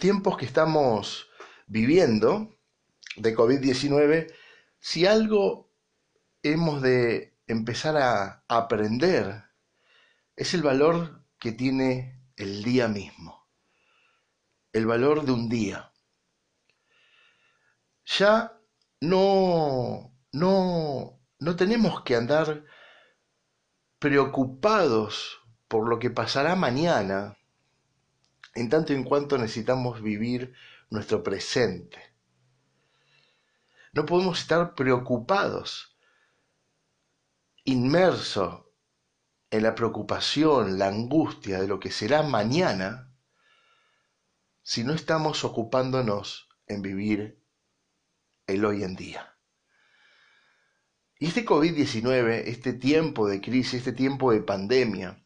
tiempos que estamos viviendo de COVID-19, si algo hemos de empezar a aprender, es el valor que tiene el día mismo, el valor de un día. Ya no, no, no tenemos que andar preocupados por lo que pasará mañana, en tanto y en cuanto necesitamos vivir nuestro presente. No podemos estar preocupados, inmersos en la preocupación, la angustia de lo que será mañana, si no estamos ocupándonos en vivir el hoy en día. Y este COVID-19, este tiempo de crisis, este tiempo de pandemia,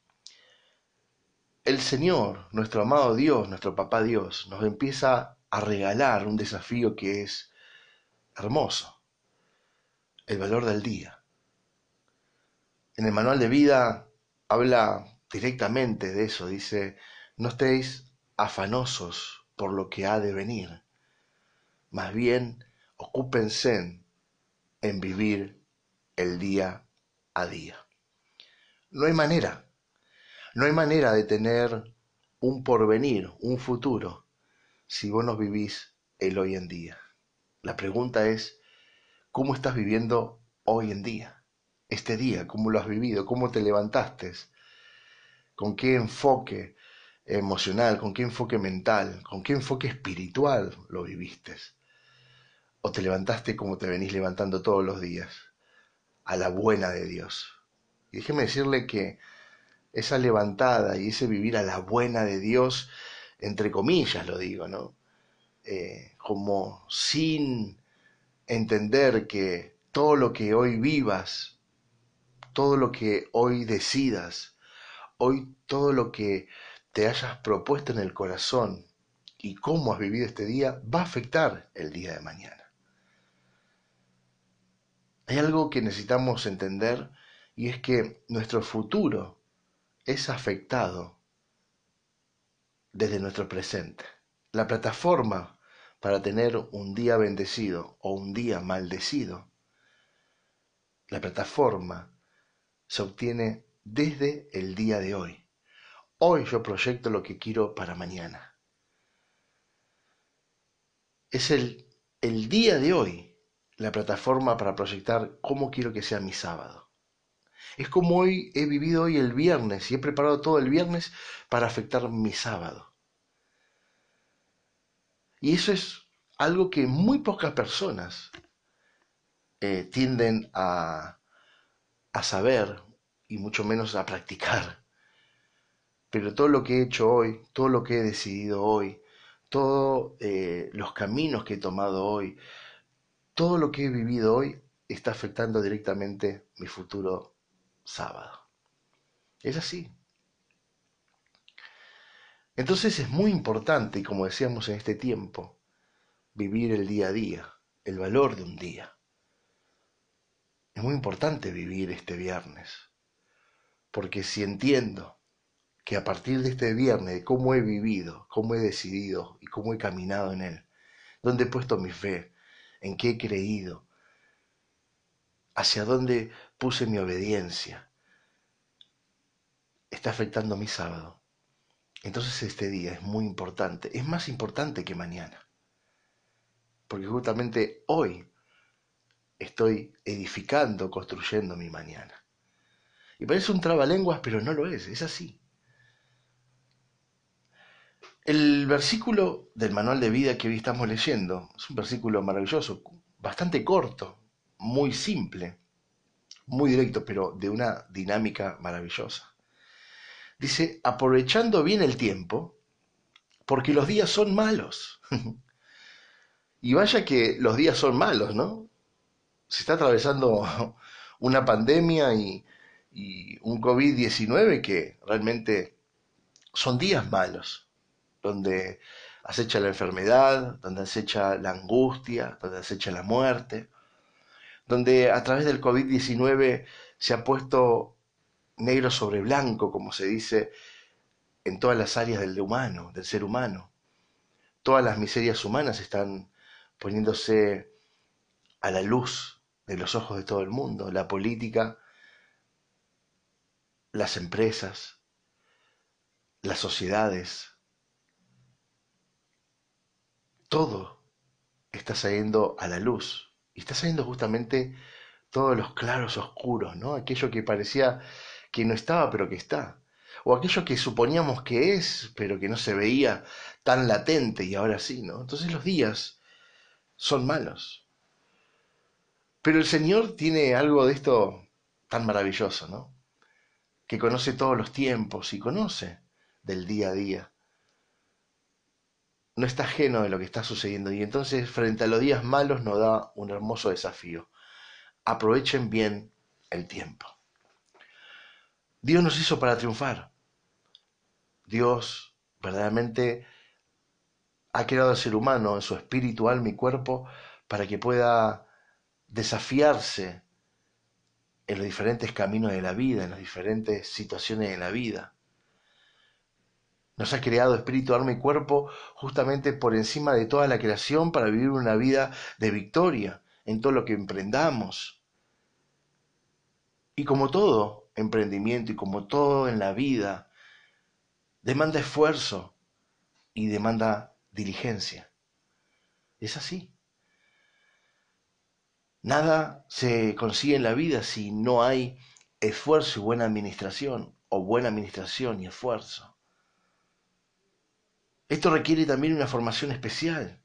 el Señor, nuestro amado Dios, nuestro papá Dios, nos empieza a regalar un desafío que es hermoso, el valor del día. En el manual de vida habla directamente de eso, dice, no estéis afanosos por lo que ha de venir, más bien ocúpense en vivir el día a día. No hay manera, no hay manera de tener un porvenir, un futuro, si vos no vivís el hoy en día. La pregunta es, ¿cómo estás viviendo hoy en día? Este día, ¿cómo lo has vivido? ¿Cómo te levantaste? ¿Con qué enfoque emocional? ¿Con qué enfoque mental? ¿Con qué enfoque espiritual lo viviste? ¿O te levantaste como te venís levantando todos los días? a la buena de Dios. Y déjeme decirle que esa levantada y ese vivir a la buena de Dios, entre comillas lo digo, ¿no? Eh, como sin entender que todo lo que hoy vivas, todo lo que hoy decidas, hoy todo lo que te hayas propuesto en el corazón y cómo has vivido este día, va a afectar el día de mañana. Hay algo que necesitamos entender y es que nuestro futuro es afectado desde nuestro presente. La plataforma para tener un día bendecido o un día maldecido, la plataforma se obtiene desde el día de hoy. Hoy yo proyecto lo que quiero para mañana. Es el, el día de hoy la plataforma para proyectar cómo quiero que sea mi sábado. Es como hoy he vivido hoy el viernes y he preparado todo el viernes para afectar mi sábado. Y eso es algo que muy pocas personas eh, tienden a, a saber y mucho menos a practicar. Pero todo lo que he hecho hoy, todo lo que he decidido hoy, todos eh, los caminos que he tomado hoy, todo lo que he vivido hoy está afectando directamente mi futuro sábado. Es así. Entonces es muy importante, como decíamos en este tiempo, vivir el día a día, el valor de un día. Es muy importante vivir este viernes, porque si entiendo que a partir de este viernes, de cómo he vivido, cómo he decidido y cómo he caminado en él, donde he puesto mi fe, en qué he creído, hacia dónde puse mi obediencia, está afectando mi sábado. Entonces este día es muy importante, es más importante que mañana, porque justamente hoy estoy edificando, construyendo mi mañana. Y parece un trabalenguas, pero no lo es, es así. El versículo del manual de vida que hoy estamos leyendo es un versículo maravilloso, bastante corto, muy simple, muy directo, pero de una dinámica maravillosa. Dice, aprovechando bien el tiempo, porque los días son malos. y vaya que los días son malos, ¿no? Se está atravesando una pandemia y, un COVID-19 que realmente son días malos donde acecha la enfermedad, donde acecha la angustia, donde acecha la muerte, donde a través del COVID-19 se ha puesto negro sobre blanco, como se dice, en todas las áreas del humano, del ser humano. Todas las miserias humanas están poniéndose a la luz de los ojos de todo el mundo, la política, las empresas, las sociedades, todo está saliendo a la luz. Y está saliendo justamente todos los claros oscuros, ¿no? Aquello que parecía que no estaba, pero que está. O aquello que suponíamos que es, pero que no se veía tan latente y ahora sí, ¿no? Entonces los días son malos. Pero el Señor tiene algo de esto tan maravilloso, ¿no? que conoce todos los tiempos y conoce del día a día. No está ajeno de lo que está sucediendo y entonces frente a los días malos nos da un hermoso desafío. Aprovechen bien el tiempo. Dios nos hizo para triunfar. Dios verdaderamente ha creado al ser humano en su espíritu, alma y cuerpo para que pueda desafiarse en los diferentes caminos de la vida, en las diferentes situaciones de la vida. Nos ha creado espíritu, alma y cuerpo justamente por encima de toda la creación para vivir una vida de victoria en todo lo que emprendamos. Y como todo emprendimiento y como todo en la vida, demanda esfuerzo y demanda diligencia. Es así. Nada se consigue en la vida si no hay esfuerzo y buena administración, o buena administración y esfuerzo. Esto requiere también una formación especial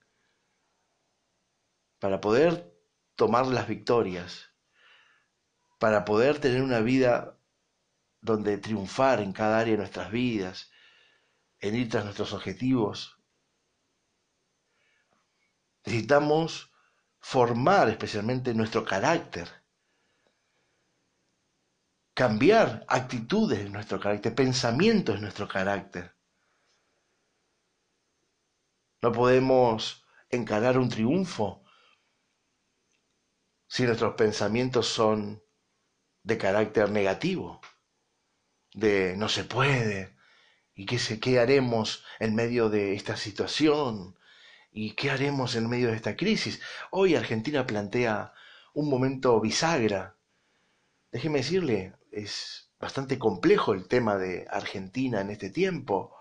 para poder tomar las victorias, para poder tener una vida donde triunfar en cada área de nuestras vidas, en ir tras nuestros objetivos. Necesitamos formar especialmente nuestro carácter, cambiar actitudes en nuestro carácter, pensamientos en nuestro carácter. No podemos encarar un triunfo si nuestros pensamientos son de carácter negativo, de no se puede, y qué, qué haremos en medio de esta situación, ¿Y qué haremos en medio de esta crisis? Hoy Argentina plantea un momento bisagra. Déjeme decirle, es bastante complejo el tema de Argentina en este tiempo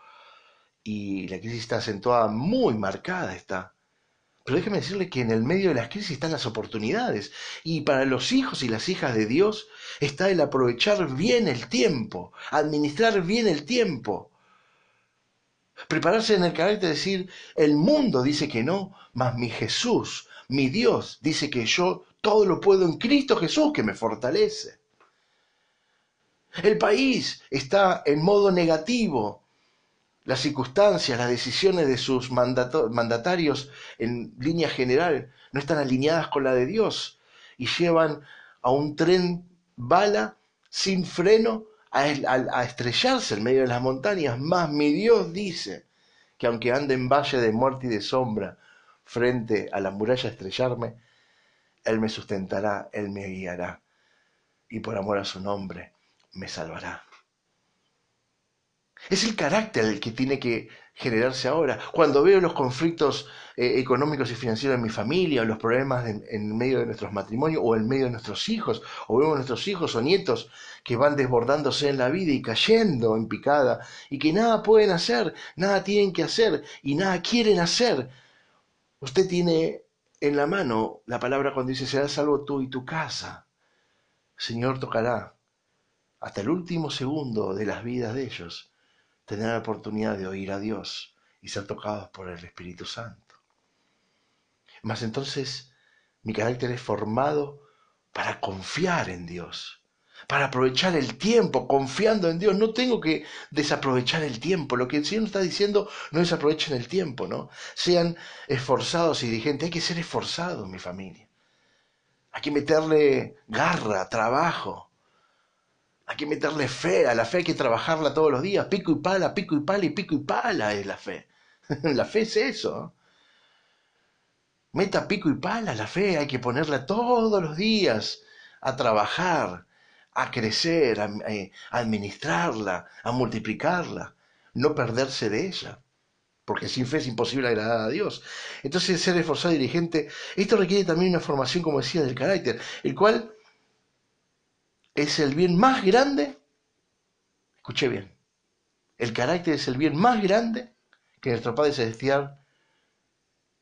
y la crisis está acentuada, muy marcada está. Pero déjeme decirle que en el medio de las crisis están las oportunidades y para los hijos y las hijas de Dios está el aprovechar bien el tiempo, administrar bien el tiempo. Prepararse en el carácter de decir, el mundo dice que no, mas mi Jesús, mi Dios, dice que yo todo lo puedo en Cristo Jesús que me fortalece. El país está en modo negativo. Las circunstancias, las decisiones de sus mandatarios en línea general no están alineadas con la de Dios y llevan a un tren bala sin freno a, estrellarse en medio de las montañas, más mi Dios dice que aunque ande en valle de muerte y de sombra, frente a la muralla a estrellarme, Él me sustentará, Él me guiará, y por amor a su nombre me salvará. Es el carácter el que tiene que generarse ahora. Cuando veo los conflictos eh, económicos y financieros en mi familia, o los problemas en, medio de nuestros matrimonios, o en medio de nuestros hijos, o vemos nuestros hijos o nietos que van desbordándose en la vida y cayendo en picada, y que nada pueden hacer, nada tienen que hacer, y nada quieren hacer. Usted tiene en la mano la palabra cuando dice, será salvo tú y tu casa. Señor tocará hasta el último segundo de las vidas de ellos tener la oportunidad de oír a Dios y ser tocados por el Espíritu Santo. Mas entonces mi carácter es formado para confiar en Dios, para aprovechar el tiempo confiando en Dios. No tengo que desaprovechar el tiempo. Lo que el Señor está diciendo, no desaprovechen el tiempo, ¿no? Sean esforzados y diligentes. Hay que ser esforzados, mi familia. Hay que meterle garra, trabajo. Hay que meterle fe, a la fe hay que trabajarla todos los días, pico y pala, pico y pala y pico y pala es la fe. la fe es eso. Meta pico y pala, la fe hay que ponerla todos los días a trabajar, a crecer, a, eh, administrarla, a multiplicarla, no perderse de ella porque sin fe es imposible agradar a Dios. Entonces, ser esforzado y dirigente, esto requiere también una formación, como decía, del carácter, el cual es el bien más grande, escuché bien, el carácter es el bien más grande que nuestro Padre Celestial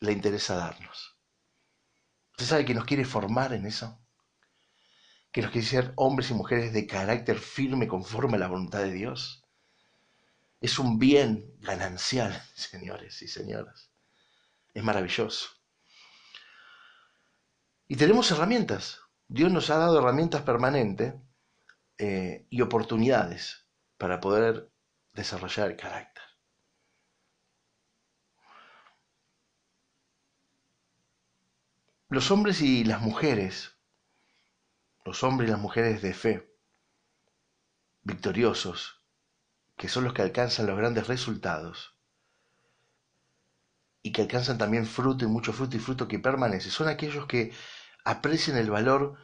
le interesa darnos. ¿Usted sabe que nos quiere formar en eso? Que nos quiere ser hombres y mujeres de carácter firme conforme a la voluntad de Dios. Es un bien ganancial, señores y señoras. Es maravilloso. Y tenemos herramientas. Dios nos ha dado herramientas permanentes eh, y oportunidades para poder desarrollar el carácter. Los hombres y las mujeres, los hombres y las mujeres de fe, victoriosos, que son los que alcanzan los grandes resultados y que alcanzan también fruto y mucho fruto y fruto que permanece, son aquellos que aprecian el valor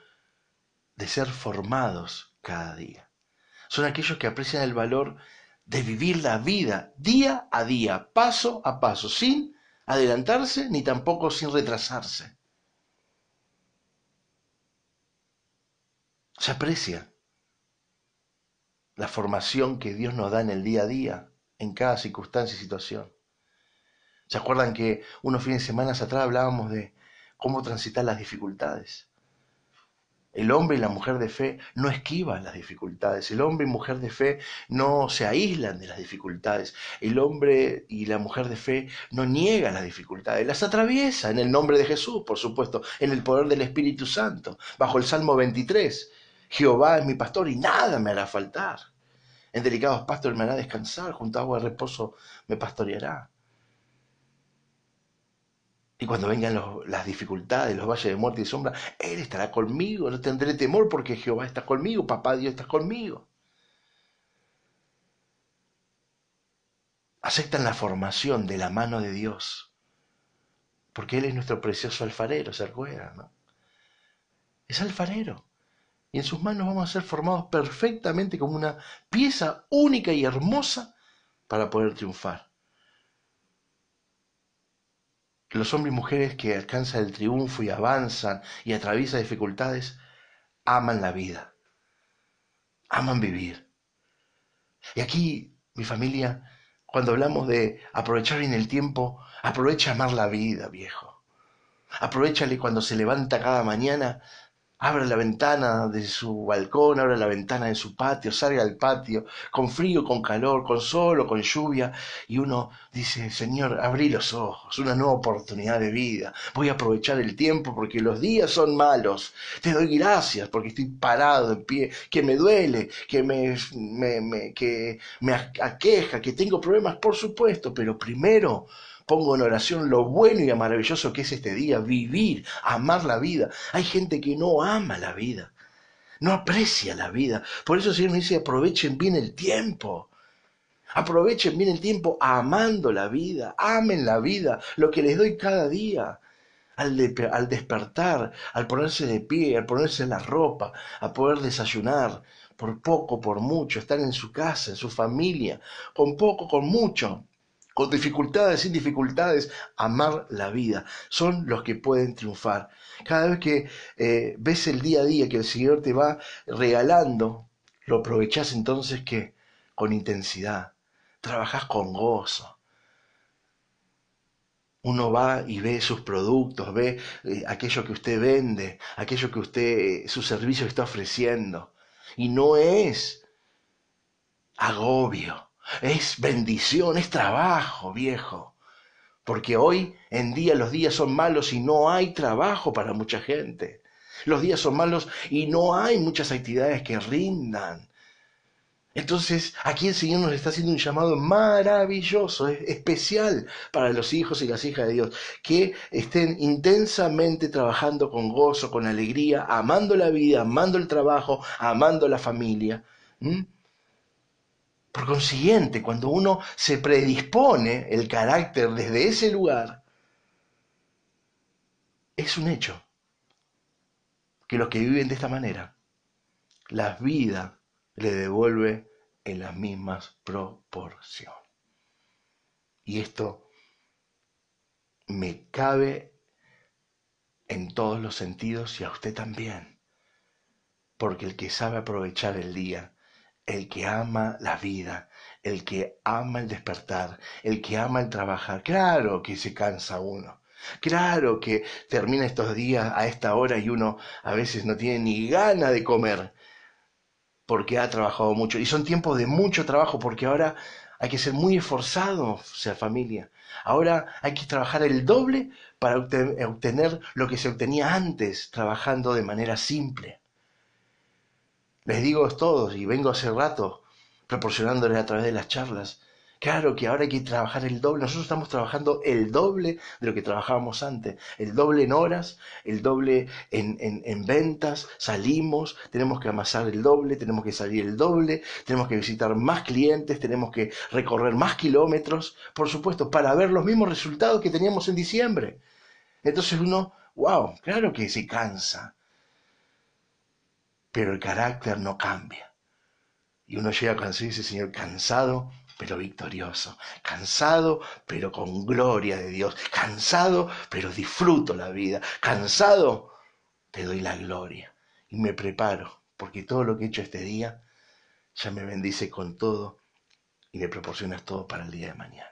de ser formados cada día. Son aquellos que aprecian el valor de vivir la vida día a día, paso a paso, sin adelantarse ni tampoco sin retrasarse. Se aprecia la formación que Dios nos da en el día a día, en cada circunstancia y situación. ¿Se acuerdan que unos fines de semana atrás hablábamos de cómo transitar las dificultades? El hombre y la mujer de fe no esquivan las dificultades. El hombre y mujer de fe no se aíslan de las dificultades. El hombre y la mujer de fe no niegan las dificultades. Las atraviesa en el nombre de Jesús, por supuesto, en el poder del Espíritu Santo. Bajo el Salmo 23, Jehová es mi pastor y nada me hará faltar. En delicados pastos me hará descansar, junto a agua de reposo me pastoreará. Y cuando vengan las dificultades, los valles de muerte y sombra, Él estará conmigo, no tendré temor porque Jehová está conmigo, papá Dios está conmigo. Aceptan la formación de la mano de Dios, porque Él es nuestro precioso alfarero, se acuerdan, ¿no? Es alfarero y en sus manos vamos a ser formados perfectamente como una pieza única y hermosa para poder triunfar. Los hombres y mujeres que alcanzan el triunfo y avanzan y atraviesan dificultades, aman la vida, aman vivir. Y aquí, mi familia, cuando hablamos de aprovechar bien el tiempo, aprovecha amar la vida, viejo. Aprovechale cuando se levanta cada mañana Abre la ventana de su balcón, abre la ventana de su patio, salga al patio, con frío, con calor, con sol o con lluvia, y uno dice, Señor, abrí los ojos, una nueva oportunidad de vida, voy a aprovechar el tiempo porque los días son malos, te doy gracias porque estoy parado en pie, que me duele, que me, me, que me aqueja, que tengo problemas, por supuesto, pero primero Pongo en oración lo bueno y maravilloso que es este día, vivir, amar la vida. Hay gente que no ama la vida, no aprecia la vida. Por eso el Señor me dice, aprovechen bien el tiempo. Aprovechen bien el tiempo amando la vida, amen la vida, lo que les doy cada día. Al, al, despertar, al ponerse de pie, al ponerse la ropa, a poder desayunar, por poco, por mucho, estar en su casa, en su familia, con poco, con mucho con dificultades, sin dificultades, amar la vida. Son los que pueden triunfar. Cada vez que eh, ves el día a día que el Señor te va regalando, lo aprovechás entonces que con intensidad, trabajás con gozo. Uno va y ve sus productos, ve eh, aquello que usted vende, aquello que usted, eh, su servicio está ofreciendo. Y no es agobio, es bendición, es trabajo, viejo. Porque hoy en día los días son malos y no hay trabajo para mucha gente. Los días son malos y no hay muchas actividades que rindan. Entonces, aquí el Señor nos está haciendo un llamado maravilloso, especial para los hijos y las hijas de Dios, que estén intensamente trabajando con gozo, con alegría, amando la vida, amando el trabajo, amando la familia. Por consiguiente, cuando uno se predispone el carácter desde ese lugar, es un hecho que los que viven de esta manera, la vida le devuelve en las mismas proporciones. Y esto me cabe en todos los sentidos y a usted también, porque el que sabe aprovechar el día el que ama la vida, el que ama el despertar, el que ama el trabajar. Claro que se cansa uno. Claro que termina estos días a esta hora y uno a veces no tiene ni gana de comer porque ha trabajado mucho. Y son tiempos de mucho trabajo porque ahora hay que ser muy esforzado, sea familia. Ahora hay que trabajar el doble para obtener lo que se obtenía antes trabajando de manera simple. Les digo a todos, y vengo hace rato proporcionándoles a través de las charlas, Claro que ahora hay que trabajar el doble. Nosotros estamos trabajando el doble de lo que trabajábamos antes. El doble en horas, el doble en, en, ventas. Salimos, tenemos que amasar el doble, tenemos que salir el doble, tenemos que visitar más clientes, tenemos que recorrer más kilómetros, por supuesto, para ver los mismos resultados que teníamos en diciembre. Entonces uno, wow, claro que se cansa. Pero el carácter no cambia. Y uno llega cansado y dice, Señor, cansado pero victorioso, cansado, pero con gloria de Dios, cansado, pero disfruto la vida, cansado, te doy la gloria y me preparo, porque todo lo que he hecho este día ya me bendice con todo y me proporcionas todo para el día de mañana.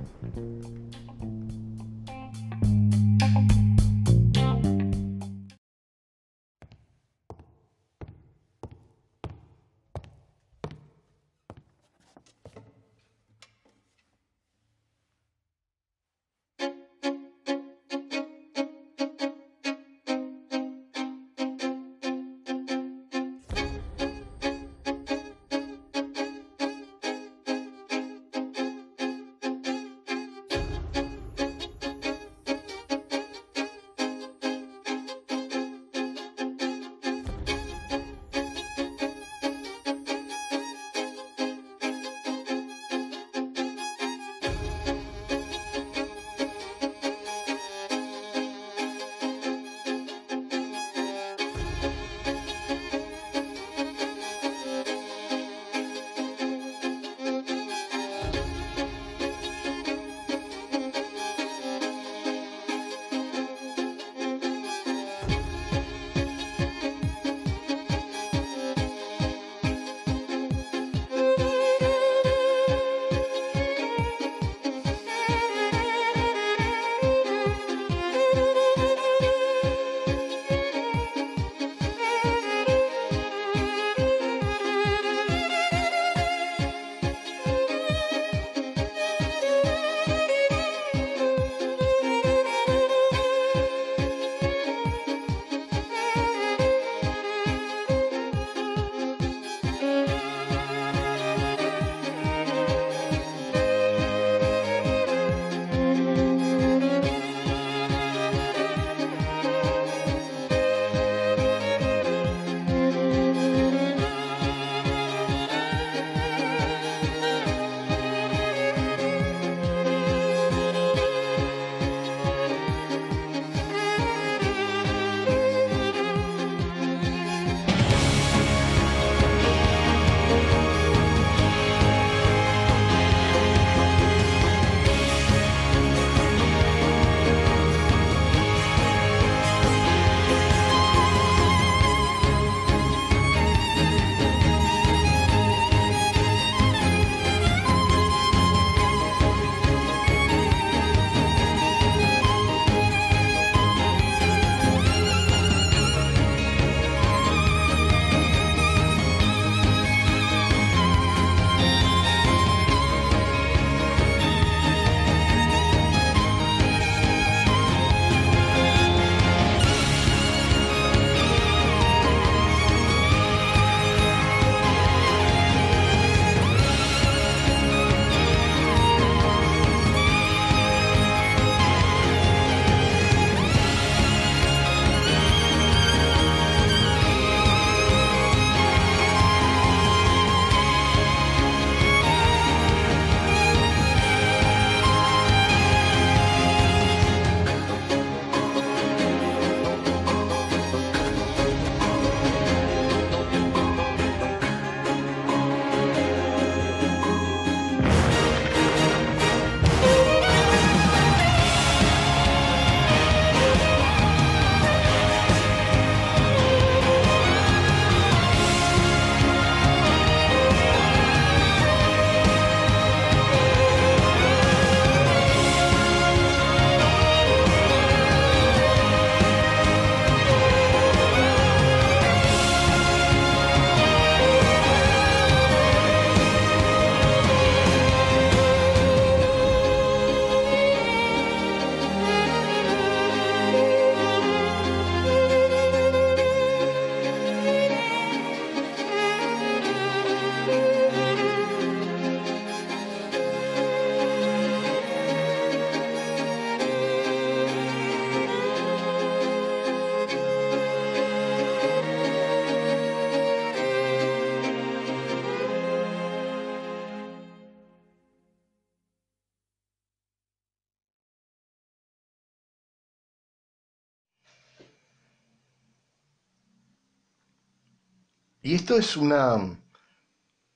Y esto es una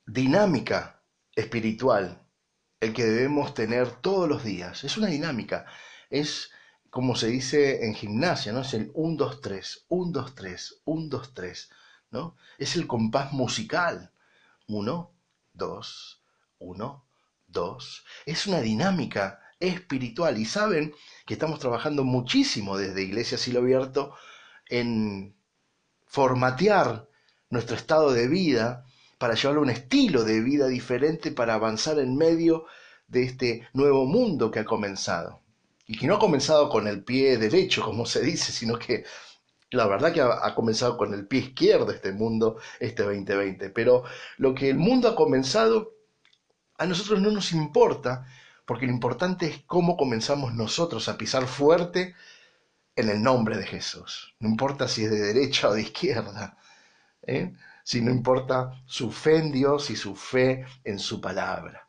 dinámica espiritual, el que debemos tener todos los días. Es una dinámica, es como se dice en gimnasia, ¿no? Es el 1, 2, 3, 1, 2, 3, 1, 2, 3, ¿no? Es el compás musical. 1, 2, 1, 2. Es una dinámica espiritual y saben que estamos trabajando muchísimo desde Iglesia Silo Abierto en formatear nuestro estado de vida para llevarlo a un estilo de vida diferente para avanzar en medio de este nuevo mundo que ha comenzado. Y que no ha comenzado con el pie derecho, como se dice, sino que la verdad que ha, ha, comenzado con el pie izquierdo este mundo, este 2020. Pero lo que el mundo ha comenzado, a nosotros no nos importa, porque lo importante es cómo comenzamos nosotros a pisar fuerte en el nombre de Jesús. No importa si es de derecha o de izquierda, ¿eh? si no importa su fe en Dios y su fe en su palabra.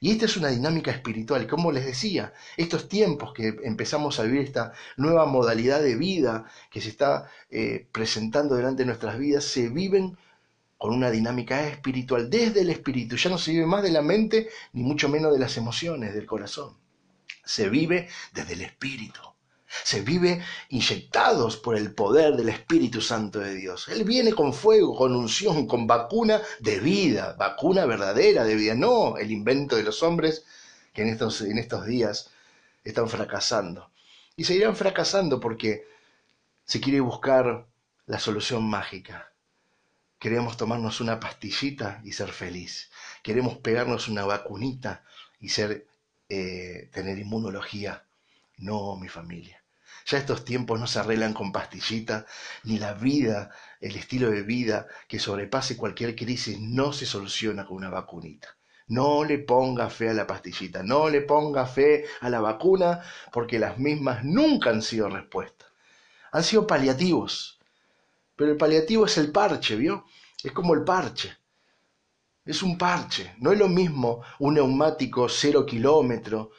Y esta es una dinámica espiritual. Como les decía, estos tiempos que empezamos a vivir esta nueva modalidad de vida que se está eh, presentando delante de nuestras vidas, se viven con una dinámica espiritual desde el espíritu. Ya no se vive más de la mente, ni mucho menos de las emociones, del corazón. Se vive desde el espíritu. Se vive inyectados por el poder del Espíritu Santo de Dios. Él viene con fuego, con unción, con vacuna de vida, vacuna verdadera de vida, no el invento de los hombres que en estos, en estos días están fracasando. Y seguirán fracasando porque se quiere buscar la solución mágica. Queremos tomarnos una pastillita y ser feliz. Queremos pegarnos una vacunita y ser, eh, tener inmunología. No, mi familia. Ya estos tiempos no se arreglan con pastillita, ni la vida, el estilo de vida que sobrepase cualquier crisis no se soluciona con una vacunita. No le ponga fe a la pastillita, no le ponga fe a la vacuna, porque las mismas nunca han sido respuesta. Han sido paliativos. Pero el paliativo es el parche, ¿vio? Es como el parche. Es un parche. No es lo mismo un neumático cero kilómetro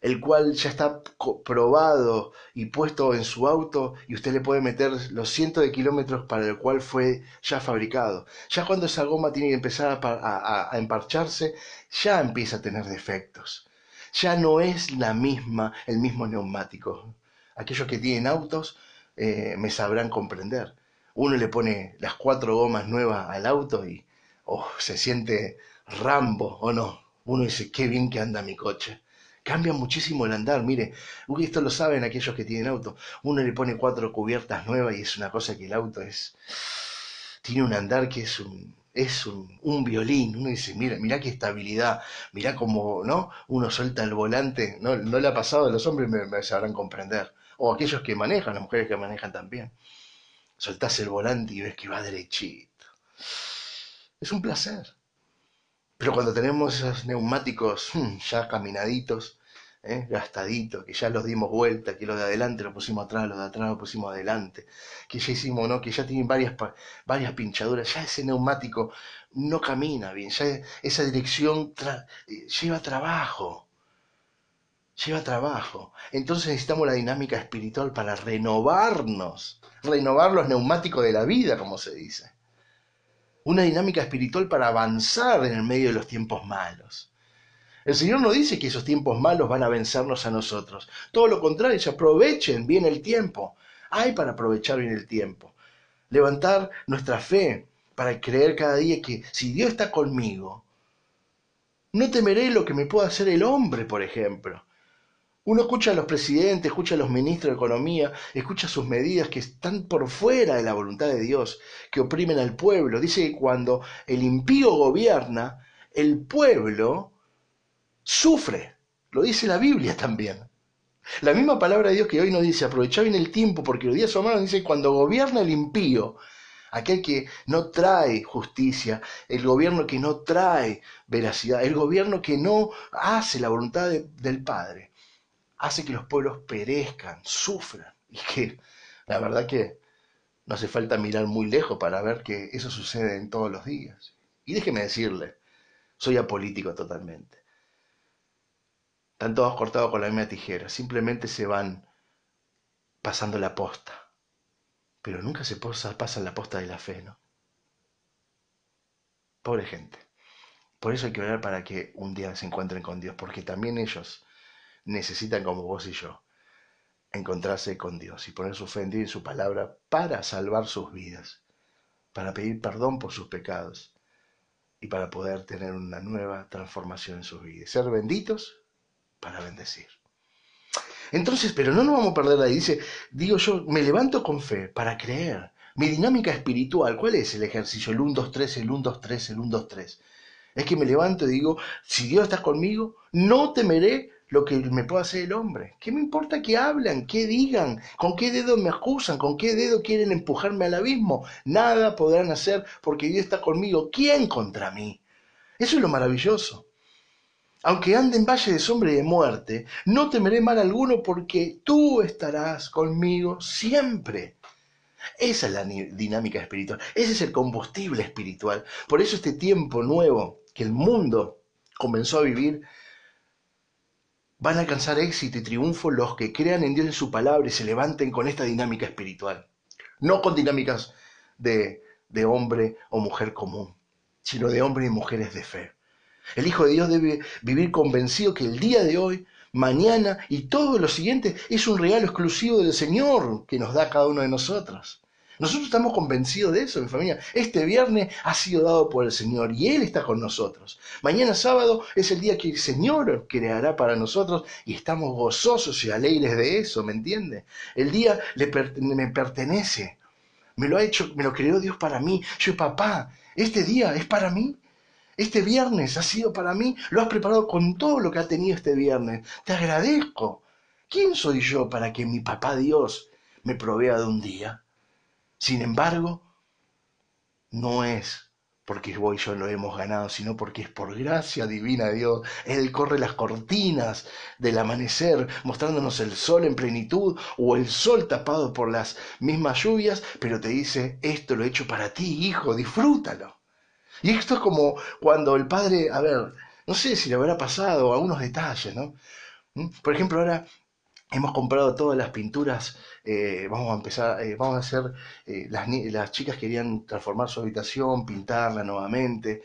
el cual ya está probado y puesto en su auto y usted le puede meter los cientos de kilómetros para el cual fue ya fabricado. Ya cuando esa goma tiene que empezar a, emparcharse, ya empieza a tener defectos. Ya no es la misma, el mismo neumático. Aquellos que tienen autos eh, me sabrán comprender. Uno le pone las cuatro gomas nuevas al auto y oh, se siente Rambo o no. Uno dice, qué bien que anda mi coche cambia muchísimo el andar. Mire, esto lo saben aquellos que tienen auto. Uno le pone cuatro cubiertas nuevas y es una cosa que el auto es. Tiene un andar que es un, es un, un, violín. Uno dice, mira, mira qué estabilidad, mira cómo, ¿no? Uno suelta el volante. No, no le ha pasado a los hombres, me, me sabrán comprender. O aquellos que manejan, las mujeres que manejan también. Soltás el volante y ves que va derechito. Es un placer. Pero cuando tenemos esos neumáticos hmm, ya caminaditos, ¿eh? gastadito, que ya los dimos vuelta, que los de adelante lo pusimos atrás, los de atrás lo pusimos adelante, que ya hicimos, ¿no? Que ya tienen varias, varias pinchaduras, ya ese neumático no camina bien, ya esa dirección lleva trabajo, lleva trabajo. Entonces necesitamos la dinámica espiritual para renovarnos, renovar los neumáticos de la vida, como se dice. Una dinámica espiritual para avanzar en el medio de los tiempos malos. El Señor no dice que esos tiempos malos van a vencernos a nosotros. Todo lo contrario, aprovechen bien el tiempo. Hay para aprovechar bien el tiempo. Levantar nuestra fe para creer cada día que si Dios está conmigo, no temeré lo que me pueda hacer el hombre, por ejemplo. Uno escucha a los presidentes, escucha a los ministros de Economía, escucha sus medidas que están por fuera de la voluntad de Dios, que oprimen al pueblo. Dice que cuando el impío gobierna, el pueblo sufre. Lo dice la Biblia también. La misma palabra de Dios que hoy nos dice, aprovechá bien el tiempo porque los días son malos, dice, cuando gobierna el impío, aquel que no trae justicia, el gobierno que no trae veracidad, el gobierno que no hace la voluntad del Padre, hace que los pueblos perezcan, sufran. Y que la verdad que no hace falta mirar muy lejos para ver que eso sucede en todos los días. Y déjeme decirle, soy apolítico totalmente. Están todos cortados con la misma tijera, simplemente se van pasando la posta. Pero nunca se pasan la posta de la fe, ¿no? Pobre gente. Por eso hay que orar para que un día se encuentren con Dios, porque también ellos necesitan, como vos y yo, encontrarse con Dios y poner su fe en Dios y su palabra para salvar sus vidas, para pedir perdón por sus pecados y para poder tener una nueva transformación en sus vidas. Ser benditos para bendecir. Entonces, pero no nos vamos a perder ahí. Dice, digo yo, me levanto con fe para creer. Mi dinámica espiritual, ¿cuál es el ejercicio? El 1, 2, 3, el 1, 2, 3, el 1, 2, 3. Es que me levanto y digo, si Dios está conmigo, no temeré lo que me pueda hacer el hombre. ¿Qué me importa que hablan, qué digan, con qué dedo me acusan, con qué dedo quieren empujarme al abismo? Nada podrán hacer porque Dios está conmigo. ¿Quién contra mí? Eso es lo maravilloso. Aunque ande en valle de sombra y de muerte, no temeré mal alguno porque tú estarás conmigo siempre. Esa es la dinámica espiritual, ese es el combustible espiritual. Por eso este tiempo nuevo que el mundo comenzó a vivir, van a alcanzar éxito y triunfo los que crean en Dios en su palabra y se levanten con esta dinámica espiritual. No con dinámicas de, de hombre o mujer común, sino de hombres y mujeres de fe. El Hijo de Dios debe vivir convencido que el día de hoy, mañana y todo lo siguiente es un regalo exclusivo del Señor que nos da cada uno de nosotros. Nosotros estamos convencidos de eso, mi familia. Este viernes ha sido dado por el Señor y Él está con nosotros. Mañana sábado es el día que el Señor creará para nosotros y estamos gozosos y alegres de eso, ¿me entiende? El día me pertenece. Me lo ha hecho, me lo creó Dios para mí. Yo, papá, este día es para mí. Este viernes ha sido para mí, lo has preparado con todo lo que ha tenido este viernes. Te agradezco. ¿Quién soy yo para que mi papá Dios me provea de un día? Sin embargo, no es porque vos y yo lo hemos ganado, sino porque es por gracia divina de Dios. Él corre las cortinas del amanecer, mostrándonos el sol en plenitud o el sol tapado por las mismas lluvias, pero te dice, esto lo he hecho para ti, hijo, disfrútalo. Y esto es como cuando el padre, a ver, no sé si le habrá pasado algunos detalles, ¿no? ¿Mm? Por ejemplo, ahora hemos comprado todas las pinturas, eh, vamos a empezar, eh, vamos a hacer, eh, las, las, chicas querían transformar su habitación, pintarla nuevamente,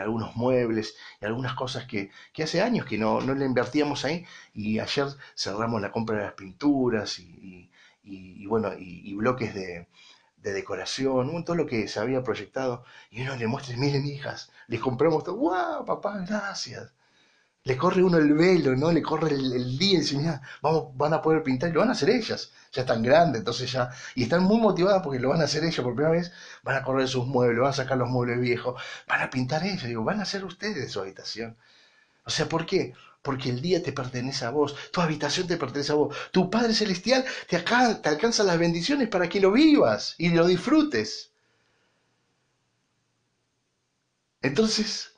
algunos muebles y algunas cosas que, que hace años que no, no, le invertíamos ahí y ayer cerramos la compra de las pinturas y, y, y bueno, y bloques de, de decoración, todo lo que se había proyectado, y uno le muestra, miren hijas, les compramos todo, ¡guau, papá, gracias! Le corre uno el velo, ¿no? Le corre el, día y dice, vamos, van a poder pintar, y lo van a hacer ellas, ya están grandes, entonces ya, y están muy motivadas porque lo van a hacer ellas por primera vez, van a correr sus muebles, van a sacar los muebles viejos, van a pintar ellas, digo, van a hacer ustedes su habitación. O sea, ¿por qué? Porque el día te pertenece a vos, tu habitación te pertenece a vos, tu Padre Celestial te, alcanza las bendiciones para que lo vivas y lo disfrutes. Entonces,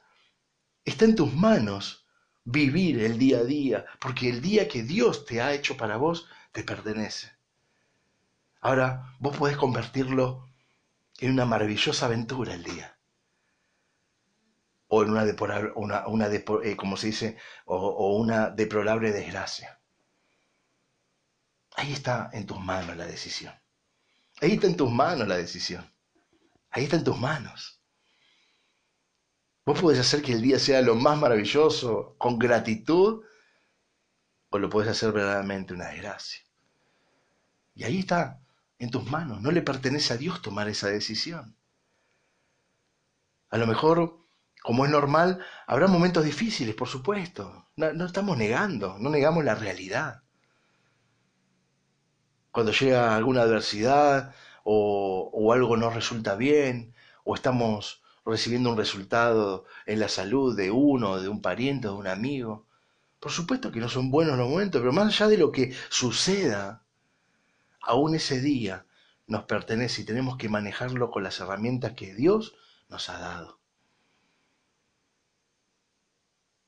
está en tus manos vivir el día a día, porque el día que Dios te ha hecho para vos te pertenece. Ahora, vos podés convertirlo en una maravillosa aventura el día o en una, una, una eh, como se dice, o, una deplorable desgracia. Ahí está en tus manos la decisión. Ahí está en tus manos la decisión. Ahí está en tus manos. Vos podés hacer que el día sea lo más maravilloso, con gratitud, o lo podés hacer verdaderamente una desgracia. Y ahí está, en tus manos. No le pertenece a Dios tomar esa decisión. A lo mejor como es normal, habrá momentos difíciles, por supuesto. No, estamos negando, no negamos la realidad. Cuando llega alguna adversidad o, o algo no resulta bien, o estamos recibiendo un resultado en la salud de uno, de un pariente, de un amigo. Por supuesto que no son buenos los momentos, pero más allá de lo que suceda, aún ese día nos pertenece y tenemos que manejarlo con las herramientas que Dios nos ha dado.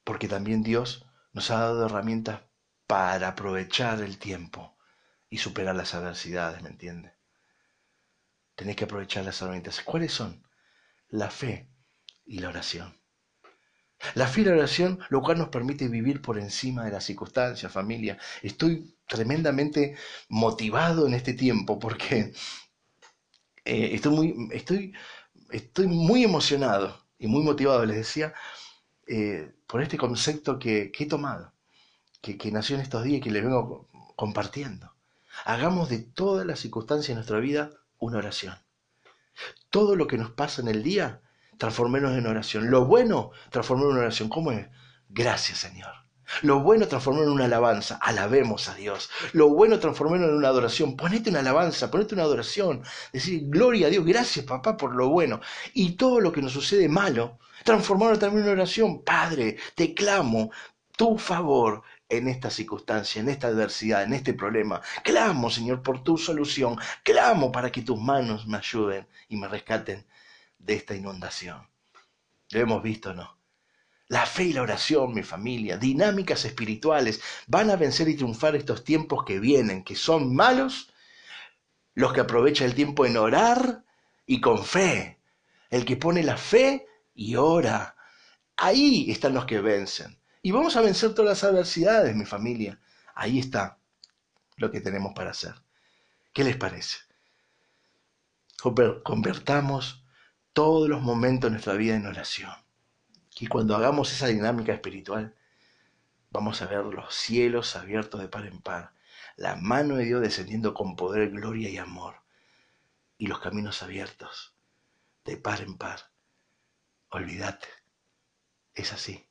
Porque también Dios nos ha dado herramientas para aprovechar el tiempo y superar las adversidades, ¿me entiende? Tenés que aprovechar las herramientas. ¿Cuáles son? La fe y la oración. La fe y la oración, lo cual nos permite vivir por encima de las circunstancias, familia. Estoy tremendamente motivado en este tiempo porque eh, estoy, muy, estoy, estoy muy emocionado y muy motivado les decía, eh, por este concepto que, he tomado, que, nació en estos días y que les vengo compartiendo. Hagamos de todas las circunstancias de nuestra vida una oración. Todo lo que nos pasa en el día, transformémonos en oración. Lo bueno, transformémonos en oración. ¿Cómo es? Gracias, Señor. Lo bueno, transformémonos en una alabanza. Alabemos a Dios. Lo bueno, transformémonos en una adoración. Ponete una alabanza, ponete una adoración. Decir, gloria a Dios, gracias, papá, por lo bueno. Y todo lo que nos sucede malo, transformarlo también en una oración. Padre, te clamo tu favor en esta circunstancia, en esta adversidad, en este problema. Clamo, Señor, por tu solución. Clamo para que tus manos me ayuden y me rescaten de esta inundación. Lo hemos visto, ¿no? La fe y la oración, mi familia, dinámicas espirituales, van a vencer y triunfar estos tiempos que vienen, que son malos, los que aprovechan el tiempo en orar y con fe. El que pone la fe y ora. Ahí están los que vencen. Y vamos a vencer todas las adversidades, mi familia. Ahí está lo que tenemos para hacer. ¿Qué les parece? Convertamos todos los momentos de nuestra vida en oración. Y cuando hagamos esa dinámica espiritual, vamos a ver los cielos abiertos de par en par, la mano de Dios descendiendo con poder, gloria y amor, y los caminos abiertos de par en par. Olvídate, es así,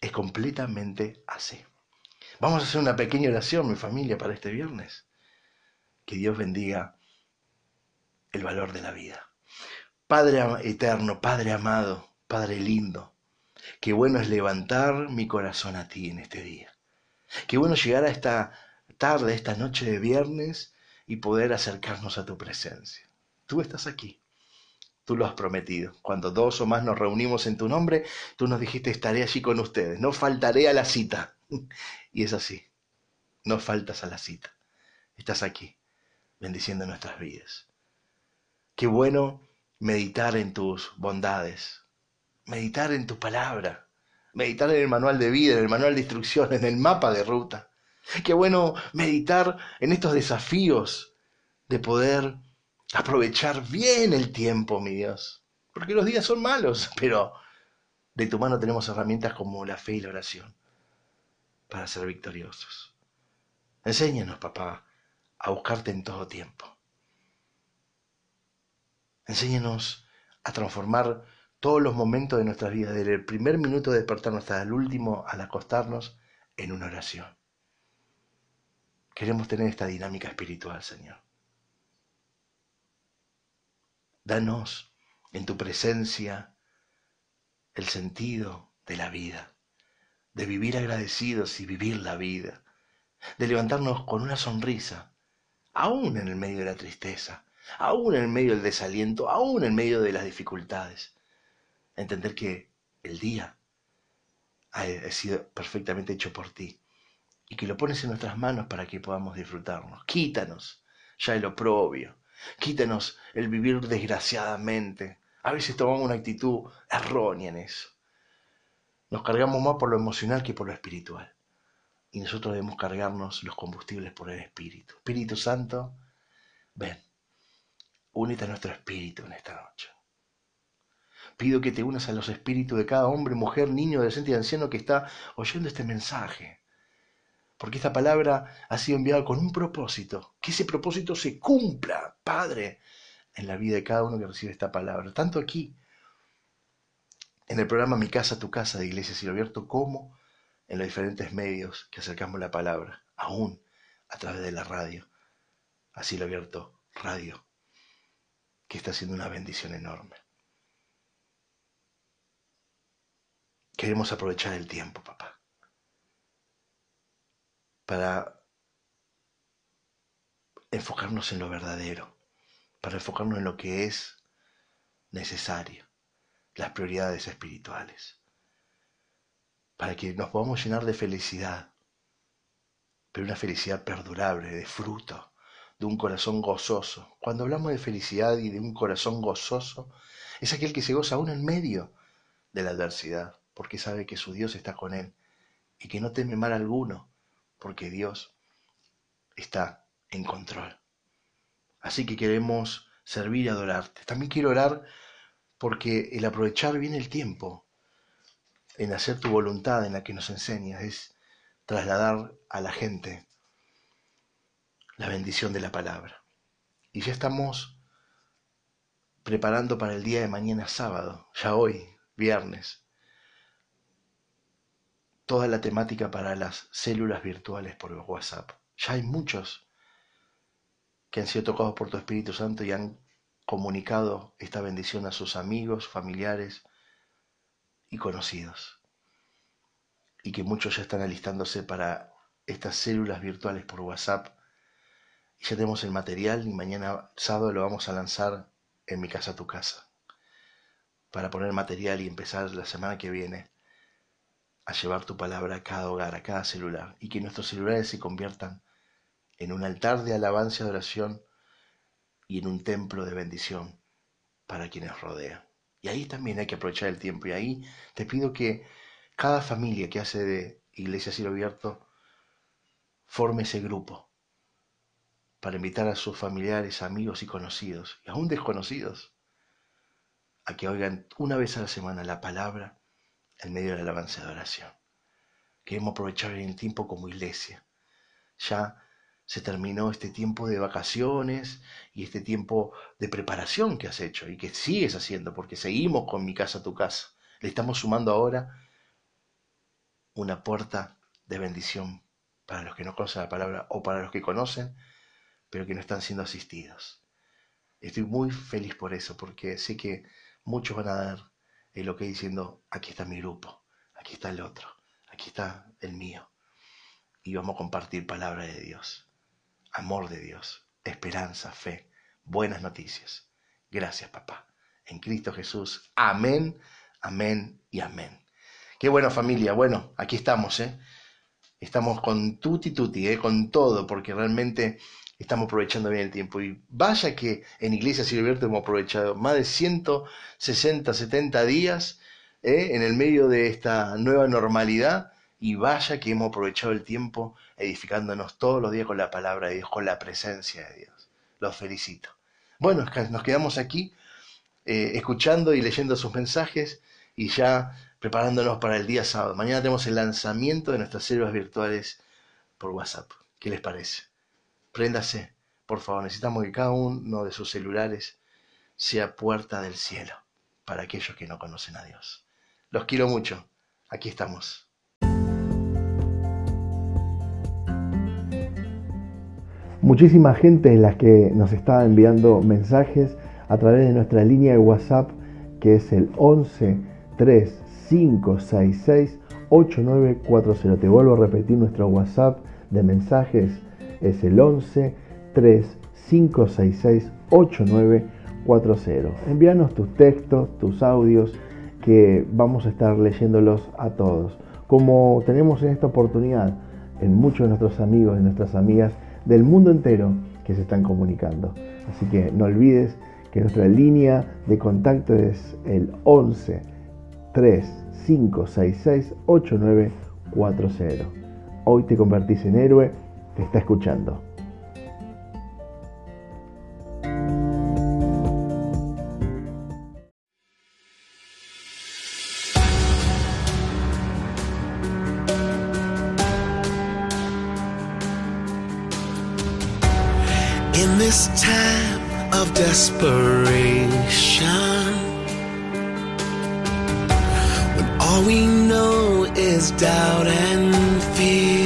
es completamente así. Vamos a hacer una pequeña oración, mi familia, para este viernes. Que Dios bendiga el valor de la vida. Padre eterno, Padre amado, Padre lindo, qué bueno es levantar mi corazón a ti en este día. Qué bueno llegar a esta tarde, esta noche de viernes y poder acercarnos a tu presencia. Tú estás aquí. Tú lo has prometido. Cuando dos o más nos reunimos en tu nombre, tú nos dijiste estaré allí con ustedes. No faltaré a la cita. Y es así. No faltas a la cita. Estás aquí, bendiciendo nuestras vidas. Qué bueno meditar en tus bondades, meditar en tu palabra, meditar en el manual de vida, en el manual de instrucciones, en el mapa de ruta. Qué bueno meditar en estos desafíos de poder aprovechar bien el tiempo, mi Dios. Porque los días son malos, pero de tu mano tenemos herramientas como la fe y la oración para ser victoriosos. Enséñanos, papá, a buscarte en todo tiempo. Enséñanos a transformar todos los momentos de nuestras vidas, desde el primer minuto de despertarnos hasta el último al acostarnos, en una oración. Queremos tener esta dinámica espiritual, Señor. Danos en tu presencia el sentido de la vida, de vivir agradecidos y vivir la vida, de levantarnos con una sonrisa, aún en el medio de la tristeza, aún en el medio del desaliento, aún en medio de las dificultades entender que el día ha sido perfectamente hecho por ti y que lo pones en nuestras manos para que podamos disfrutarnos. Quítanos ya el oprobio, quítanos el vivir desgraciadamente. A veces tomamos una actitud errónea en eso. Nos cargamos más por lo emocional que por lo espiritual. Y nosotros debemos cargarnos los combustibles por el Espíritu. Espíritu Santo, ven, únete a nuestro espíritu en esta noche. Pido que te unas a los espíritus de cada hombre, mujer, niño, adolescente y anciano que está oyendo este mensaje. Porque esta palabra ha sido enviada con un propósito. Que ese propósito se cumpla, Padre, en la vida de cada uno que recibe esta palabra. Tanto aquí, en el programa Mi Casa, Tu Casa de Iglesia Cielo Abierto, como en los diferentes medios que acercamos la palabra, aún a través de la radio. Así lo abierto, radio, que está haciendo una bendición enorme. Queremos aprovechar el tiempo, papá, para enfocarnos en lo verdadero, para enfocarnos en lo que es necesario, las prioridades espirituales, para que nos podamos llenar de felicidad, pero una felicidad perdurable, de fruto, de un corazón gozoso. Cuando hablamos de felicidad y de un corazón gozoso, es aquel que se goza aún en medio de la adversidad porque sabe que su Dios está con él y que no teme mal alguno, porque Dios está en control. Así que queremos servir y adorarte. También quiero orar porque el aprovechar bien el tiempo en hacer tu voluntad en la que nos enseñas es trasladar a la gente la bendición de la palabra. Y ya estamos preparando para el día de mañana sábado, ya hoy, viernes, toda la temática para las células virtuales por WhatsApp. Ya hay muchos que han sido tocados por tu Espíritu Santo y han comunicado esta bendición a sus amigos, familiares y conocidos. Y que muchos ya están alistándose para estas células virtuales por WhatsApp. Y ya tenemos el material y mañana sábado lo vamos a lanzar en mi casa, tu casa. Para poner material y empezar la semana que viene a llevar tu palabra a cada hogar, a cada celular. Y que nuestros celulares se conviertan en un altar de alabanza y oración y en un templo de bendición para quienes rodean. Y ahí también hay que aprovechar el tiempo. Y ahí te pido que cada familia que hace de Iglesia Cielo Abierto forme ese grupo para invitar a sus familiares, amigos y conocidos, y aún desconocidos, a que oigan una vez a la semana la palabra en medio de la alabanza de oración. Queremos aprovechar el tiempo como iglesia. Ya se terminó este tiempo de vacaciones y este tiempo de preparación que has hecho y que sigues haciendo, porque seguimos con mi casa tu casa. Le estamos sumando ahora una puerta de bendición para los que no conocen la palabra o para los que conocen, pero que no están siendo asistidos. Estoy muy feliz por eso, porque sé que muchos van a dar el ok diciendo, aquí está mi grupo, aquí está el otro, aquí está el mío. Y vamos a compartir palabra de Dios amor de Dios, esperanza, fe, buenas noticias. Gracias, papá. En Cristo Jesús. Amén, amén y amén. Qué buena familia. Bueno, aquí estamos, ¿eh? Estamos con tutti tutti, ¿eh? Con todo, porque realmente estamos aprovechando bien el tiempo. Y vaya que en Iglesia Silvierto hemos aprovechado más de 160, 70 días ¿eh? en el medio de esta nueva normalidad y vaya que hemos aprovechado el tiempo edificándonos todos los días con la palabra de Dios, con la presencia de Dios. Los felicito. Bueno, nos quedamos aquí eh, escuchando y leyendo sus mensajes y ya preparándonos para el día sábado. Mañana tenemos el lanzamiento de nuestras células virtuales por WhatsApp. ¿Qué les parece? Préndase, por favor. Necesitamos que cada uno de sus celulares sea puerta del cielo para aquellos que no conocen a Dios. Los quiero mucho. Aquí estamos. muchísima gente en la que nos está enviando mensajes a través de nuestra línea de WhatsApp que es el 11 3566 8940. Te vuelvo a repetir nuestro WhatsApp de mensajes es el 11 3566 8940. Envíanos tus textos, tus audios que vamos a estar leyéndolos a todos. Como tenemos en esta oportunidad en muchos de nuestros amigos y nuestras amigas del mundo entero que se están comunicando. Así que no olvides que nuestra línea de contacto es el 11 3566 8940. Hoy te convertís en héroe, te está escuchando. In this time of desperation when all we know is doubt and fear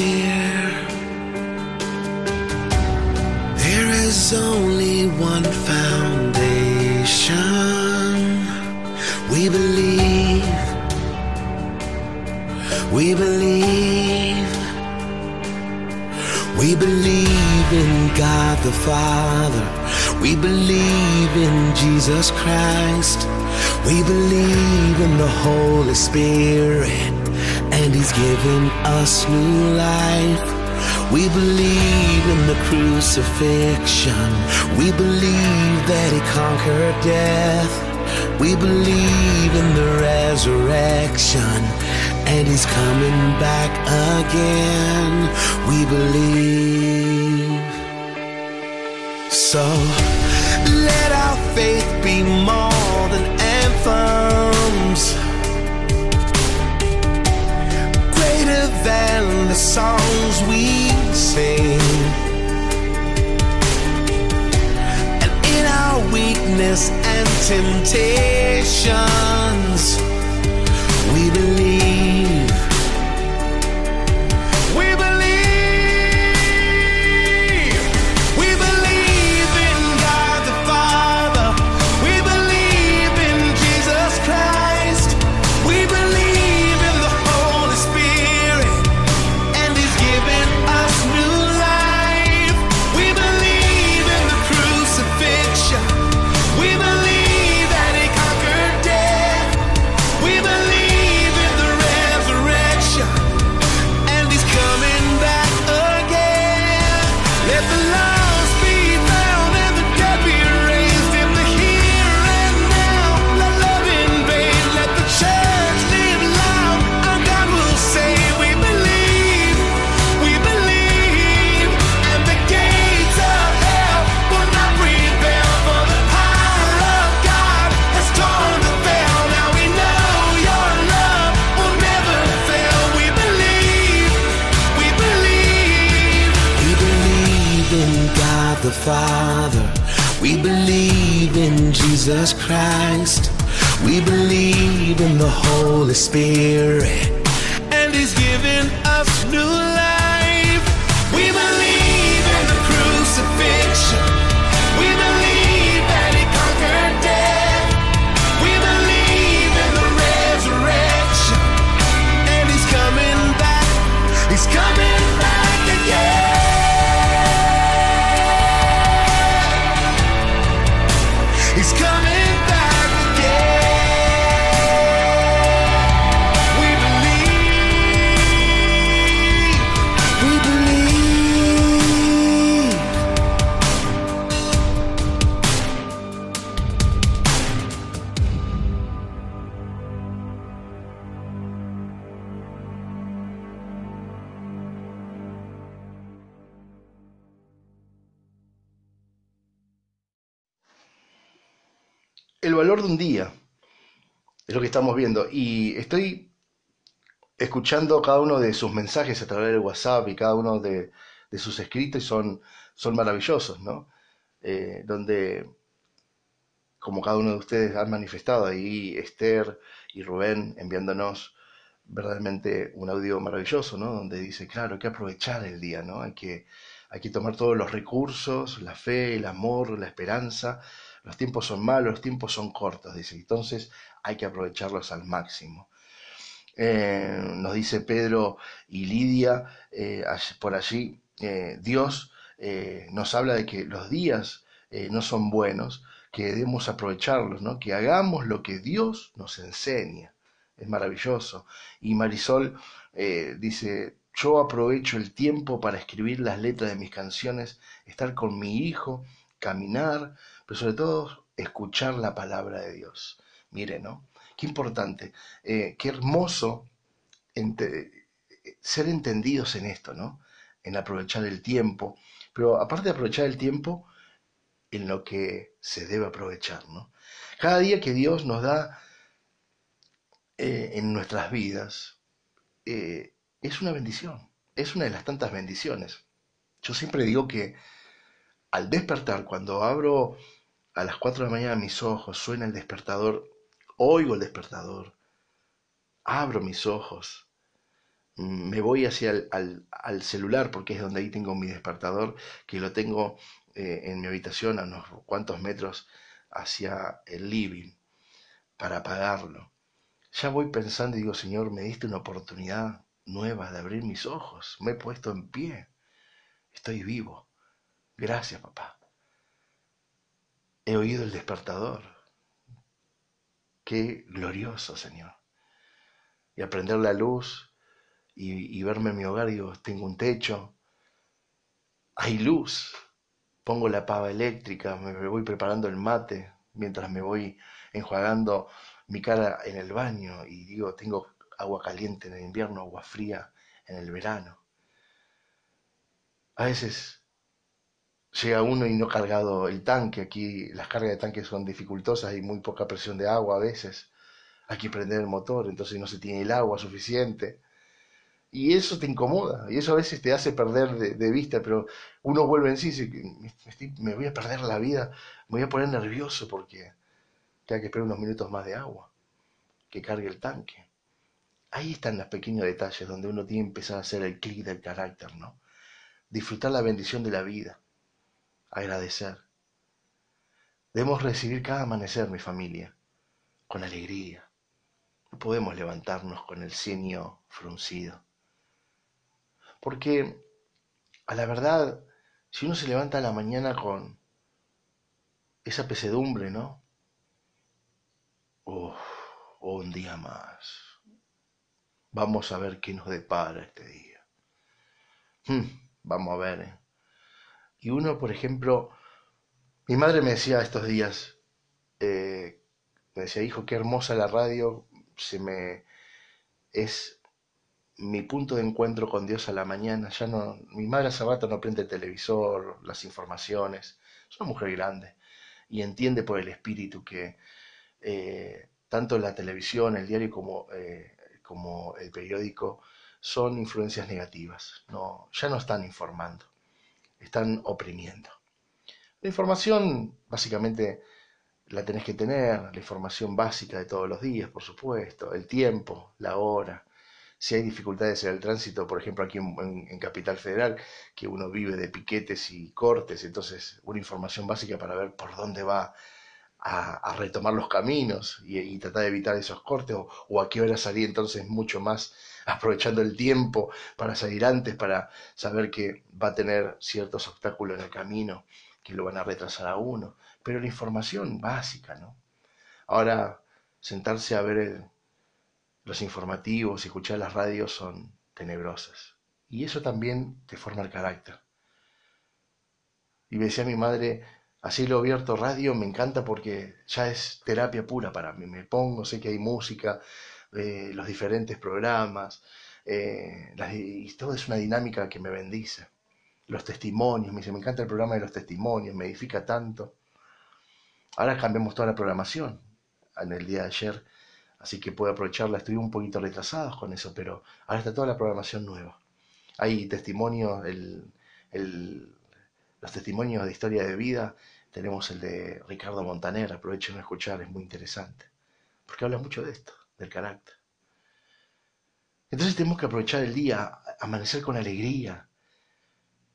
there is only one foundation we believe we believe we believe in God the Father. We believe in Jesus Christ. We believe in the Holy Spirit. And He's given us new life. We believe in the crucifixion. We believe that he conquered death. We believe in the resurrection. And he's coming back again. We believe. So let our faith be more than anthems. Greater than the songs we sing. And in our weakness and temptations, we believe. Spirit. Es lo que estamos viendo. Y estoy escuchando cada uno de sus mensajes a través del WhatsApp y cada uno de, sus escritos y son, son maravillosos, ¿no? Eh, donde, como cada uno de ustedes han manifestado ahí, Esther y Rubén enviándonos verdaderamente un audio maravilloso, ¿no? Donde dice, claro, hay que aprovechar el día, ¿no? Hay que, hay que tomar todos los recursos, la fe, el amor, la esperanza. Los tiempos son malos, los tiempos son cortos, dice. Entonces hay que aprovecharlos al máximo. Eh, nos dice Pedro y Lidia eh, por allí, eh, Dios nos habla de que los días no son buenos, que debemos aprovecharlos, ¿no? que hagamos lo que Dios nos enseña. Es maravilloso. Y Marisol dice, yo aprovecho el tiempo para escribir las letras de mis canciones, estar con mi hijo, caminar, pero sobre todo escuchar la palabra de Dios. Mire, ¿no? Qué importante, eh, qué hermoso ser entendidos en esto, ¿no? En aprovechar el tiempo, pero aparte de aprovechar el tiempo, en lo que se debe aprovechar, ¿no? Cada día que Dios nos da eh, en nuestras vidas eh, es una bendición, es una de las tantas bendiciones. Yo siempre digo que al despertar, cuando abro a las 4 de la mañana mis ojos, suena el despertador, oigo el despertador, abro mis ojos, mm, me voy hacia el celular porque es donde ahí tengo mi despertador, que lo tengo eh, en mi habitación a unos cuantos metros hacia el living para apagarlo. Ya voy pensando y digo, Señor, me diste una oportunidad nueva de abrir mis ojos, me he puesto en pie, estoy vivo. Gracias, papá. He oído el despertador. Qué glorioso, Señor. Y aprender la luz y, verme en mi hogar, digo, tengo un techo, hay luz. Pongo la pava eléctrica, me voy preparando el mate mientras me voy enjuagando mi cara en el baño y digo, tengo agua caliente en el invierno, agua fría en el verano. A veces llega uno y no cargado el tanque. Aquí las cargas de tanque son dificultosas y muy poca presión de agua a veces. Hay que prender el motor, entonces no se tiene el agua suficiente. Y eso te incomoda, y eso a veces te hace perder de, vista, pero uno vuelve en sí y dice, me, voy a perder la vida, me voy a poner nervioso porque tengo que esperar unos minutos más de agua, que cargue el tanque. Ahí están los pequeños detalles donde uno tiene que empezar a hacer el clic del carácter, ¿no? Disfrutar la bendición de la vida, agradecer. Debemos recibir cada amanecer, mi familia, con alegría. No podemos levantarnos con el cienio fruncido. Porque, a la verdad, si uno se levanta a la mañana con esa pesedumbre, ¿no? Oh, un día más. Vamos a ver qué nos depara este día. Hmm, vamos a ver. ¿eh? Y uno, por ejemplo, mi madre me decía estos días, eh, me decía, hijo, qué hermosa la radio, se me es mi punto de encuentro con Dios a la mañana. Ya no, mi madre hace rato no prende el televisor, las informaciones. Es una mujer grande y entiende por el espíritu que eh, tanto la televisión, el diario como, eh, como el periódico son influencias negativas. No, ya no están informando, están oprimiendo. La información básicamente la tenés que tener, la información básica de todos los días, por supuesto, el tiempo, la hora. Si hay dificultades en el tránsito, por ejemplo aquí en, Capital Federal, que uno vive de piquetes y cortes, entonces una información básica para ver por dónde va a, retomar los caminos y, tratar de evitar esos cortes, o, a qué hora salir entonces mucho más aprovechando el tiempo para salir antes, para saber que va a tener ciertos obstáculos en el camino que lo van a retrasar a uno pero la información básica, ¿no? Ahora, sentarse a ver los informativos y escuchar las radios son tenebrosas. Y eso también te forma el carácter. Y me decía mi madre, lo abierto radio me encanta porque ya es terapia pura para mí. Me pongo, sé que hay música, eh, los diferentes programas, eh, y todo es una dinámica que me bendice. Los testimonios, me dice, me encanta el programa de los testimonios, me edifica tanto. Ahora cambiamos toda la programación en el día de ayer, así que puedo aprovecharla. Estoy un poquito retrasados con eso, pero ahora está toda la programación nueva. Hay testimonios, los testimonios de historia de vida. Tenemos el de Ricardo Montaner, aprovechen a escuchar, es muy interesante, porque habla mucho de esto, del carácter. Entonces tenemos que aprovechar el día, amanecer con alegría.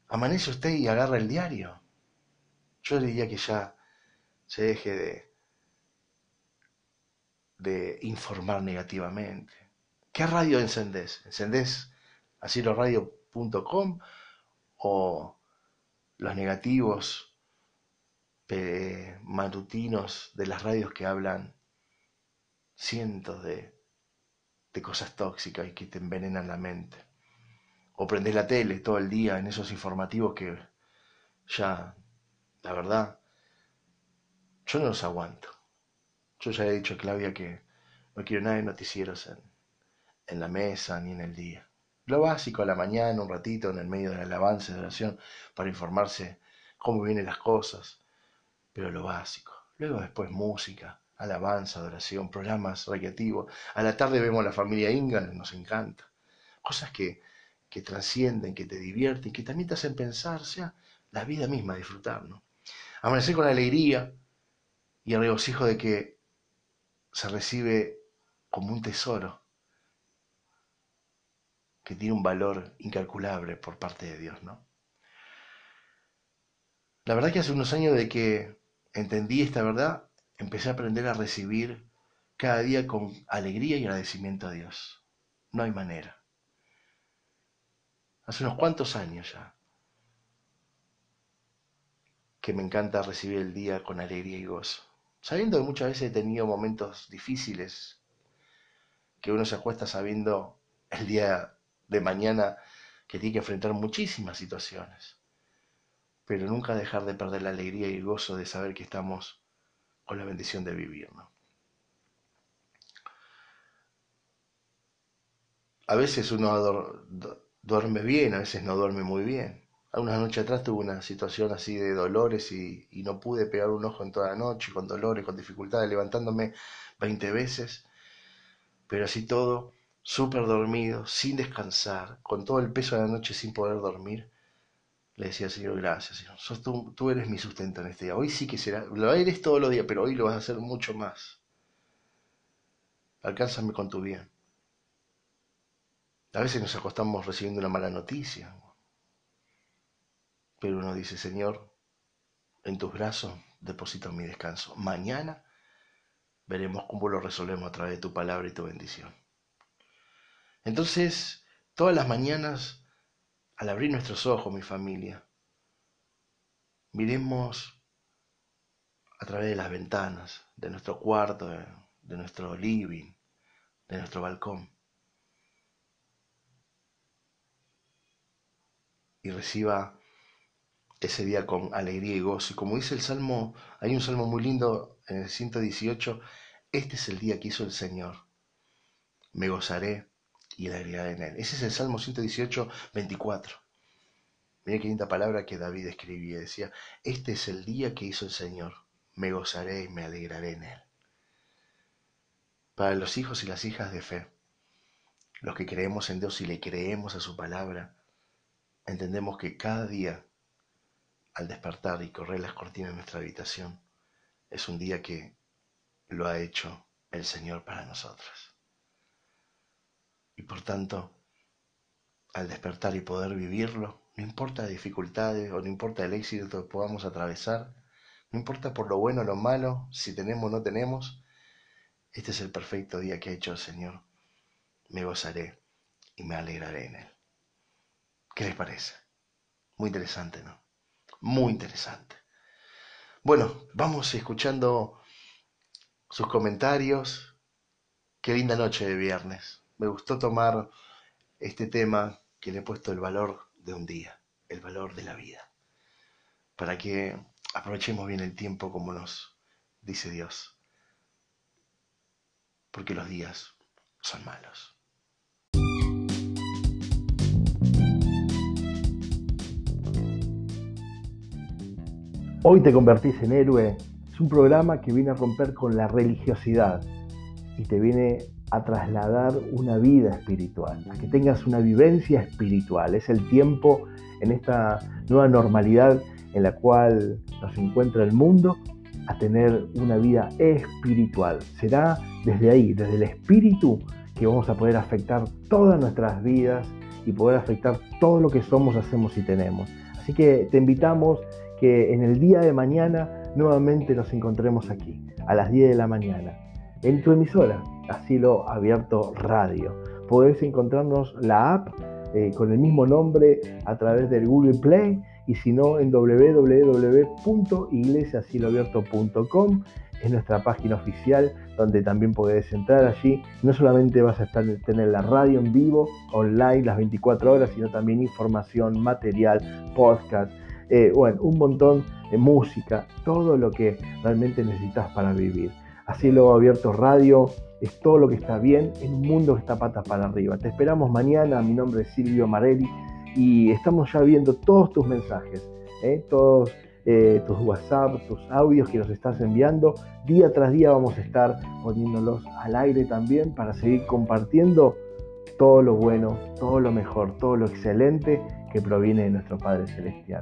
Amanece usted y agarra el diario. Yo diría que ya se deje de, de informar negativamente. ¿Qué radio encendés? ¿Encendés asiloradio.com o los negativos matutinos de las radios que hablan cientos de, de cosas tóxicas y que te envenenan la mente? O prendés la tele todo el día en esos informativos que ya, la verdad, yo no los aguanto. Yo ya he dicho a Claudia que no quiero nada de noticieros en, en la mesa ni en el día. Lo básico a la mañana, un ratito en el medio de la alabanza de oración, para informarse cómo vienen las cosas, pero lo básico. Luego después música, alabanza, adoración, programas recreativos. A la tarde vemos a la familia Ingal, nos encanta. Cosas que, que trascienden, que te divierten, que también te hacen pensar, sea, la vida misma, disfrutar, ¿no? Amanecer con alegría, y el regocijo de que se recibe como un tesoro que tiene un valor incalculable por parte de Dios, ¿no? La verdad que hace unos años de que entendí esta verdad, empecé a aprender a recibir cada día con alegría y agradecimiento a Dios. No hay manera. Hace unos cuantos años ya que me encanta recibir el día con alegría y gozo sabiendo que muchas veces he tenido momentos difíciles, que uno se acuesta sabiendo el día de mañana que tiene que enfrentar muchísimas situaciones, pero nunca dejar de perder la alegría y el gozo de saber que estamos con la bendición de vivir. A veces uno duerme bien, a veces no duerme muy bien. Algunas noches atrás tuve una situación así de dolores y, no pude pegar un ojo en toda la noche, con dolores, con dificultades, levantándome 20 veces. Pero así todo, súper dormido, sin descansar, con todo el peso de la noche sin poder dormir, le decía, Señor, gracias, Señor. tú, tú, eres mi sustento en este día. Hoy sí que será, lo eres todos los días, pero hoy lo vas a hacer mucho más. Alcánzame con tu bien. A veces nos acostamos recibiendo una mala noticia, pero uno dice, Señor, en tus brazos deposito mi descanso. Mañana veremos cómo lo resolvemos a través de tu palabra y tu bendición. Entonces, todas las mañanas, al abrir nuestros ojos, mi familia, miremos a través de las ventanas de nuestro cuarto, de, nuestro living, de nuestro balcón. Y reciba ese día con alegría y gozo. Y como dice el Salmo, hay un Salmo muy lindo en el 118, este es el día que hizo el Señor. Me gozaré y alegría en él. Ese es el Salmo 118, 24. Mira qué linda palabra que David escribía. Decía, este es el día que hizo el Señor. Me gozaré y me alegraré en él. Para los hijos y las hijas de fe, los que creemos en Dios y le creemos a su palabra, entendemos que cada día, al despertar y correr las cortinas de nuestra habitación, es un día que lo ha hecho el Señor para nosotros. Y por tanto, al despertar y poder vivirlo, no importa las dificultades o no importa el éxito que podamos atravesar, no importa por lo bueno o lo malo, si tenemos o no tenemos, este es el perfecto día que ha hecho el Señor. Me gozaré y me alegraré en él. ¿Qué les parece? Muy interesante, ¿no? Muy interesante. Bueno, vamos escuchando sus comentarios. Qué linda noche de viernes me gustó tomar este tema que le he puesto el valor de un día, el valor de la vida, para que aprovechemos bien el tiempo como nos dice Dios, porque los días son malos. Hoy te convertís en héroe. Es un programa que viene a romper con la religiosidad. Y te viene a trasladar una vida espiritual, a que tengas una vivencia espiritual. Es el tiempo en esta nueva normalidad en la cual nos encuentra el mundo a tener una vida espiritual. Será desde ahí, desde el espíritu, que vamos a poder afectar todas nuestras vidas y poder afectar todo lo que somos, hacemos y tenemos. Así que te invitamos que en el día de mañana nuevamente nos encontremos aquí, a las 10 de la mañana, en tu emisora, Asilo Abierto Radio. Podés encontrarnos la app eh, con el mismo nombre a través del Google Play y si no en www.iglesiasiloabierto.com es nuestra página oficial donde también podés entrar allí. No solamente vas a estar, tener la radio en vivo, online, las 24 horas, sino también información, material, podcast, eh, bueno, un montón de música, todo lo que realmente necesitas para vivir. Así lo abierto radio es todo lo que está bien en un mundo que está patas para arriba. Te esperamos mañana, mi nombre es Silvio Marelli y estamos ya viendo todos tus mensajes, ¿eh? todos eh, tus WhatsApp, tus audios que nos estás enviando. Día tras día vamos a estar poniéndolos al aire también para seguir compartiendo todo lo bueno, todo lo mejor, todo lo excelente que proviene de nuestro Padre Celestial.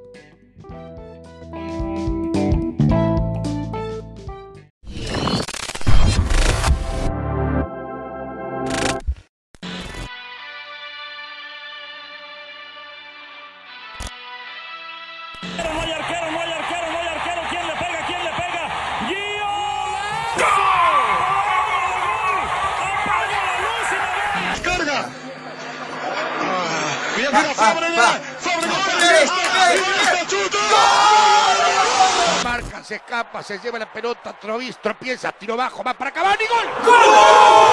Se lleva la pelota, Trovis, tropieza, tiro bajo, va para Cavani, gol. ¡Gol!